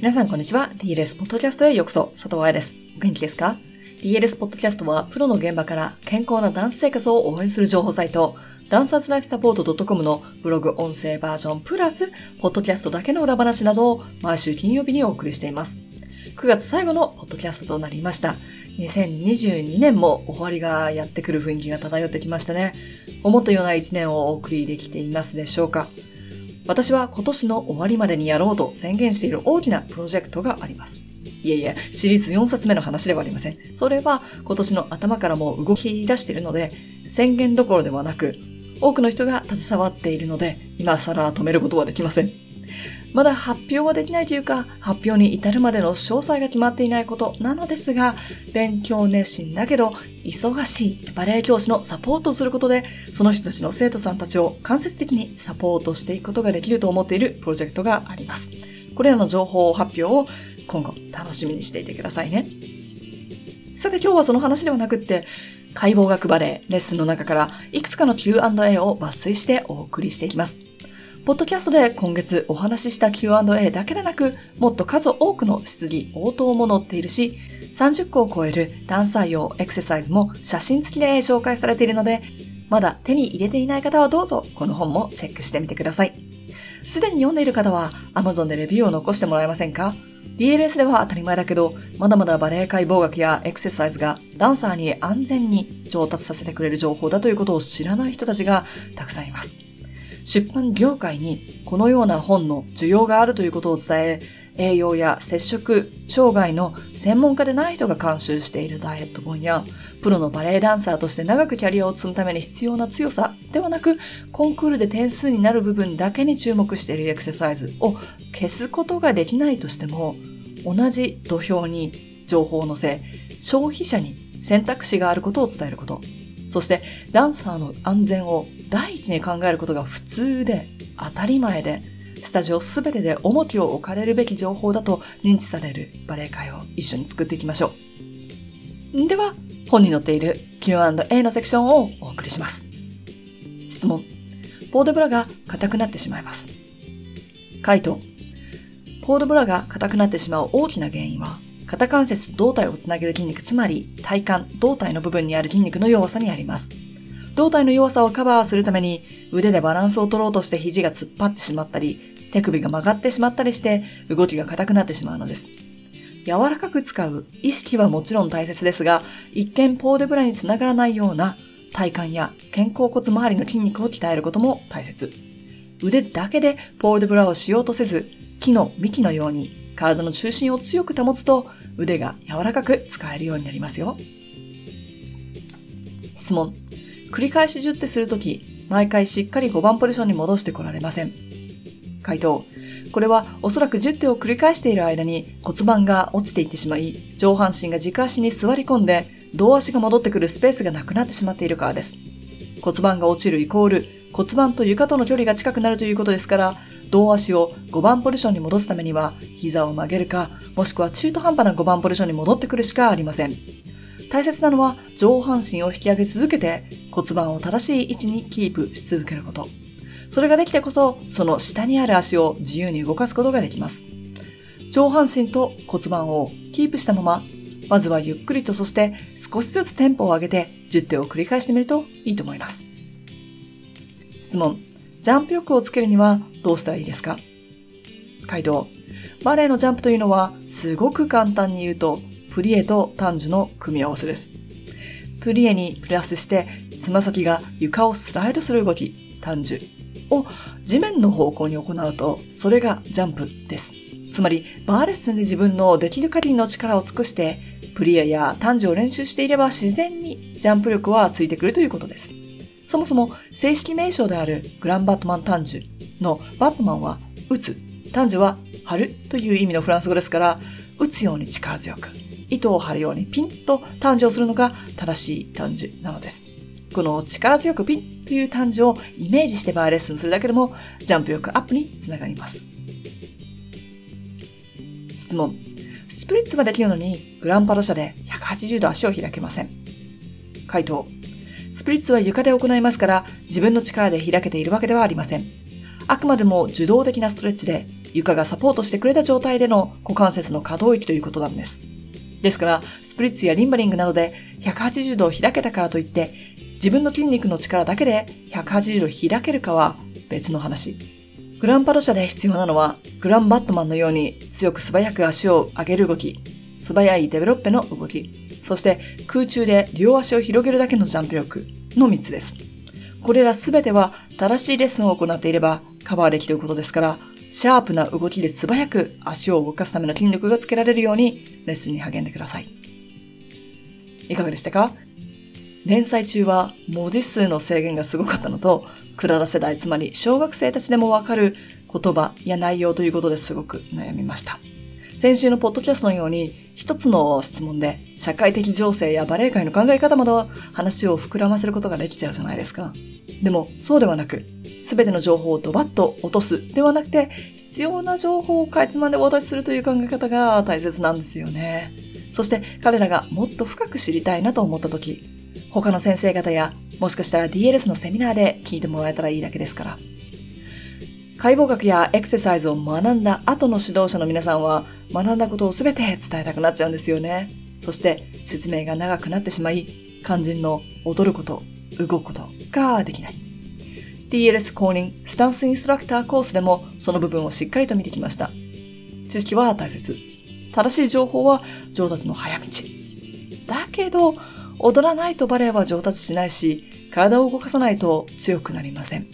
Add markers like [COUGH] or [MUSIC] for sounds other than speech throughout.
皆さんこんにちは。DLS ポッドキャストへようこそ。佐藤愛です。お元気ですか ?DLS ポッドキャストはプロの現場から健康なダンス生活を応援する情報サイト、ダンサーズライフサポート .com のブログ音声バージョンプラス、ポッドキャストだけの裏話などを毎週金曜日にお送りしています。9月最後のポッドキャストとなりました。2022年も終わりがやってくる雰囲気が漂ってきましたね。思ったような1年をお送りできていますでしょうか？私は今年の終わりまでにやろうと宣言している大きなプロジェクトがあります。いえいえ、シリーズ4冊目の話ではありません。それは今年の頭からも動き出しているので、宣言どころではなく、多くの人が携わっているので、今更止めることはできません。まだ発表はできないというか、発表に至るまでの詳細が決まっていないことなのですが、勉強熱心だけど、忙しいバレエ教師のサポートをすることで、その人たちの生徒さんたちを間接的にサポートしていくことができると思っているプロジェクトがあります。これらの情報発表を今後楽しみにしていてくださいね。さて今日はその話ではなくって、解剖学バレエレッスンの中からいくつかの Q&A を抜粋してお送りしていきます。ポッドキャストで今月お話しした Q&A だけでなく、もっと数多くの質疑応答も載っているし、30個を超えるダンサー用エクササイズも写真付きで紹介されているので、まだ手に入れていない方はどうぞこの本もチェックしてみてください。すでに読んでいる方は Amazon でレビューを残してもらえませんか？DLS では当たり前だけど、まだまだバレエ解剖学やエクササイズがダンサーに安全に上達させてくれる情報だということを知らない人たちがたくさんいます。出版業界にこのような本の需要があるということを伝え、栄養や接触、障害の専門家でない人が監修しているダイエット本や、プロのバレエダンサーとして長くキャリアを積むために必要な強さではなく、コンクールで点数になる部分だけに注目しているエクササイズを消すことができないとしても、同じ土俵に情報を載せ、消費者に選択肢があることを伝えること。そしてダンサーの安全を第一に考えることが普通で当たり前で、スタジオすべてで重きを置かれるべき情報だと認知されるバレエ界を一緒に作っていきましょう。では、本に載っている Q&A のセクションをお送りします。質問。ポードブラが硬くなってしまいます。回答。ポードブラが硬くなってしまう大きな原因は、肩関節と胴体をつなげる筋肉、つまり体幹、胴体の部分にある筋肉の弱さにあります。胴体の弱さをカバーするために腕でバランスを取ろうとして肘が突っ張ってしまったり、手首が曲がってしまったりして動きが硬くなってしまうのです。柔らかく使う意識はもちろん大切ですが、一見ポーデブラにつながらないような体幹や肩甲骨周りの筋肉を鍛えることも大切。腕だけでポールデブラをしようとせず、木の幹のように体の中心を強く保つと腕が柔らかく使えるようになりますよ。質問。繰り返し10手するとき、毎回しっかり5番ポジションに戻してこられません。回答。これはおそらく10手を繰り返している間に骨盤が落ちていってしまい、上半身が軸足に座り込んで、胴足が戻ってくるスペースがなくなってしまっているからです。骨盤が落ちるイコール骨盤と床との距離が近くなるということですから、胴足を5番ポジションに戻すためには、膝を曲げるか、もしくは中途半端な5番ポジションに戻ってくるしかありません。大切なのは上半身を引き上げ続けて骨盤を正しい位置にキープし続けること。それができてこそ、その下にある足を自由に動かすことができます。上半身と骨盤をキープしたまま、まずはゆっくりとそして少しずつテンポを上げて10手を繰り返してみるといいと思います。質問。ジャンプ力をつけるにはどうしたらいいですか？回答。バレエのジャンプというのはすごく簡単に言うとプリエとタンジュの組み合わせです。プリエにプラスして、つま先が床をスライドする動き、タンジュを地面の方向に行うと、それがジャンプです。つまり、バーレッスンで自分のできる限りの力を尽くして、プリエやタンジュを練習していれば自然にジャンプ力はついてくるということです。そもそも正式名称であるグランバットマンタンジュのバットマンは打つ、タンジュは張るという意味のフランス語ですから、打つように力強く、糸を張るようにピンと誕生するのが正しい誕生なのです。この力強くピンという誕生をイメージしてバーレッスンするだけでもジャンプ力アップにつながります。質問。スプリッツはできるのにグランパド社で180度足を開けません。回答。スプリッツは床で行いますから自分の力で開けているわけではありません。あくまでも受動的なストレッチで床がサポートしてくれた状態での股関節の可動域ということなんです。ですから、スプリッツやリンバリングなどで180度開けたからといって、自分の筋肉の力だけで180度開けるかは別の話。グランパド社で必要なのは、グランバットマンのように強く素早く足を上げる動き、素早いデベロッペの動き、そして空中で両足を広げるだけのジャンプ力の3つです。これらすべては正しいレッスンを行っていればカバーできることですから、シャープな動きで素早く足を動かすための筋力がつけられるようにレッスンに励んでください。いかがでしたか？連載中は文字数の制限がすごかったのと、クララ世代、つまり小学生たちでもわかる言葉や内容ということですごく悩みました。先週のポッドキャストのように、一つの質問で社会的情勢やバレエ界の考え方まで話を膨らませることができちゃうじゃないですか。でも、そうではなく、すべての情報をドバッと落とすではなくて、必要な情報をかいつまんでお渡しするという考え方が大切なんですよね。そして彼らがもっと深く知りたいなと思った時、他の先生方やもしかしたら DLS のセミナーで聞いてもらえたらいいだけですから。解剖学やエクササイズを学んだ後の指導者の皆さんは学んだことを全て伝えたくなっちゃうんですよね。そして説明が長くなってしまい、肝心の踊ること、動くことができない。DLS 公認スタンスインストラクターコースでもその部分をしっかりと見てきました。知識は大切。正しい情報は上達の早道。だけど、踊らないとバレエは上達しないし、体を動かさないと強くなりません。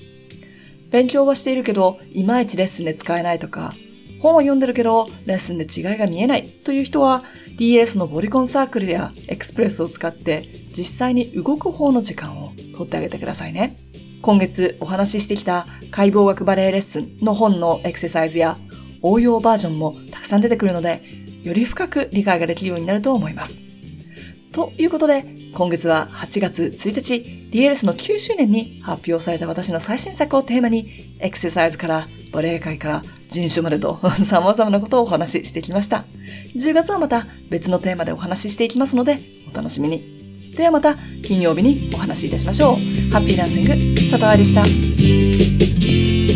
勉強はしているけど、いまいちレッスンで使えないとか、本を読んでるけど、レッスンで違いが見えないという人は、DS のボリコンサークルやエクスプレスを使って、実際に動く方の時間を取ってあげてくださいね。今月お話ししてきた解剖学バレエレッスンの本のエクササイズや応用バージョンもたくさん出てくるので、より深く理解ができるようになると思います。ということで、今月は8月1日、DLS の9周年に発表された私の最新作をテーマに、エクササイズからバレエ界から人種までと [LAUGHS] 様々なことをお話ししてきました。10月はまた別のテーマでお話ししていきますので、お楽しみに。ではまた金曜日にお話しいたしましょう。ハッピーランシング、佐藤愛でした。